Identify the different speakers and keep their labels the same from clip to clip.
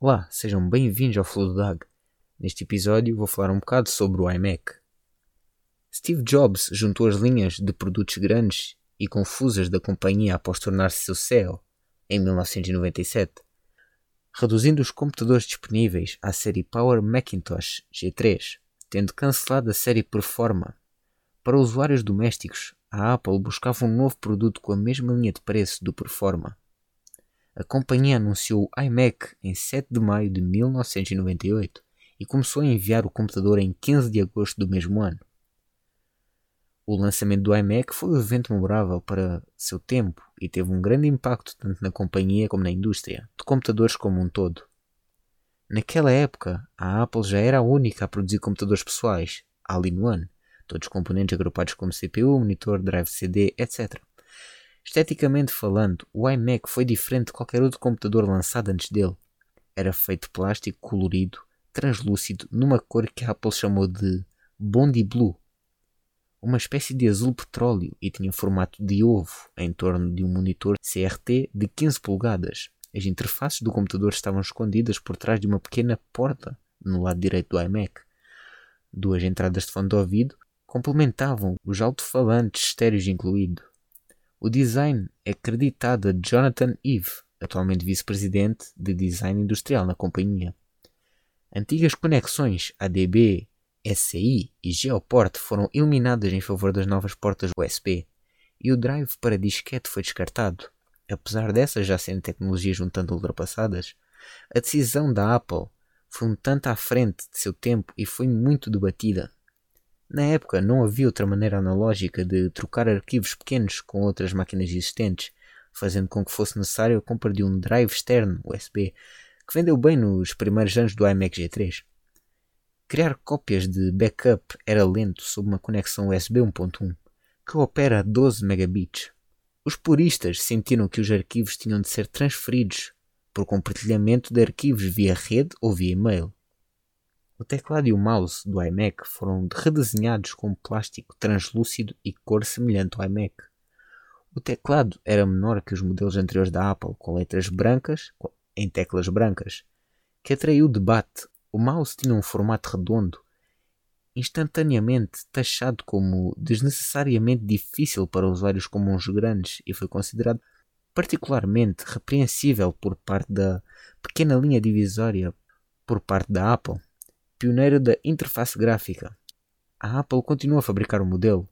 Speaker 1: Olá, sejam bem-vindos ao Flow Dag. Neste episódio vou falar um bocado sobre o iMac. Steve Jobs juntou as linhas de produtos grandes e confusas da companhia após tornar-se seu CEO em 1997, reduzindo os computadores disponíveis à série Power Macintosh G3, tendo cancelado a série Performa. Para usuários domésticos, a Apple buscava um novo produto com a mesma linha de preço do Performa a companhia anunciou o iMac em 7 de maio de 1998 e começou a enviar o computador em 15 de agosto do mesmo ano. O lançamento do iMac foi um evento memorável para seu tempo e teve um grande impacto tanto na companhia como na indústria de computadores como um todo. Naquela época, a Apple já era a única a produzir computadores pessoais, all-in-one, todos os componentes agrupados como CPU, monitor, drive CD, etc. Esteticamente falando, o iMac foi diferente de qualquer outro computador lançado antes dele. Era feito de plástico colorido, translúcido, numa cor que a Apple chamou de Bondi Blue. Uma espécie de azul petróleo e tinha formato de ovo em torno de um monitor CRT de 15 polegadas. As interfaces do computador estavam escondidas por trás de uma pequena porta no lado direito do iMac. Duas entradas de fone de ouvido complementavam os alto-falantes estéreos incluído. O design é creditado a Jonathan Eve, atualmente vice-presidente de design industrial na companhia. Antigas conexões ADB, SCI e Geoport foram eliminadas em favor das novas portas USB e o drive para disquete foi descartado. Apesar dessas já serem tecnologias um tanto ultrapassadas, a decisão da Apple foi um tanto à frente de seu tempo e foi muito debatida. Na época não havia outra maneira analógica de trocar arquivos pequenos com outras máquinas existentes, fazendo com que fosse necessário a compra de um drive externo USB, que vendeu bem nos primeiros anos do iMac G3. Criar cópias de backup era lento sob uma conexão USB 1.1, que opera a 12 megabits. Os puristas sentiram que os arquivos tinham de ser transferidos por compartilhamento de arquivos via rede ou via e-mail. O teclado e o mouse do iMac foram redesenhados com plástico translúcido e cor semelhante ao iMac. O teclado era menor que os modelos anteriores da Apple, com letras brancas em teclas brancas, que atraiu debate. O mouse tinha um formato redondo, instantaneamente taxado como desnecessariamente difícil para usuários comuns grandes e foi considerado particularmente repreensível por parte da pequena linha divisória por parte da Apple pioneira da interface gráfica. A Apple continua a fabricar o modelo,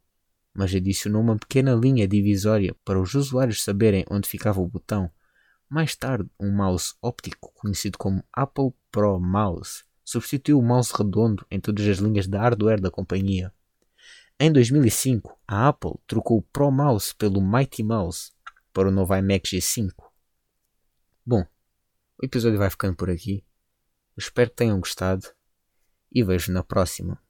Speaker 1: mas adicionou uma pequena linha divisória para os usuários saberem onde ficava o botão. Mais tarde, um mouse óptico conhecido como Apple Pro Mouse substituiu o mouse redondo em todas as linhas de hardware da companhia. Em 2005, a Apple trocou o Pro Mouse pelo Mighty Mouse para o novo iMac G5. Bom, o episódio vai ficando por aqui. espero que tenham gostado e vejo na próxima.